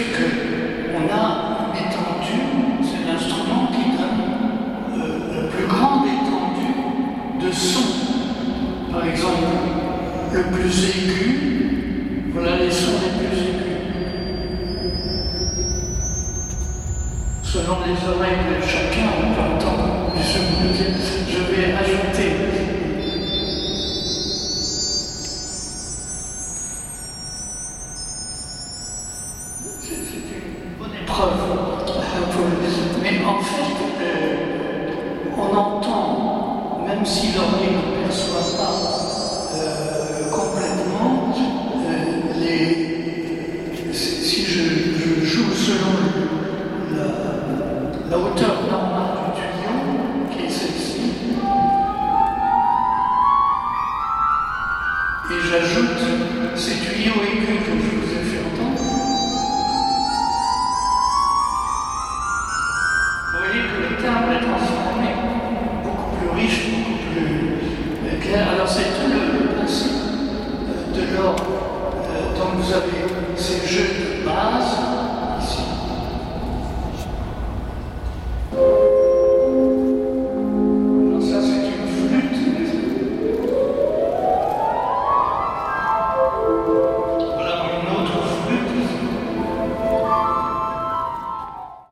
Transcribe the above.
fait qu'on a une étendue, c'est l'instrument qui donne la plus grande étendue de son. Par exemple, le plus aigu, voilà les sons les plus aigus. Selon les oreilles de chacun, on peut bonne épreuve euh, pour. Mais en fait, euh, on entend, même si l'oreille ne perçoit pas euh, complètement, si je, joue selon la, hauteur normale du tuyau, qui est celle-ci, et j'ajoute ces tuyaux aigus que je un peu transformé, beaucoup plus riche, beaucoup plus clair. Alors c'est tout le, principe euh, de l'or. Euh, dont vous avez ces jeux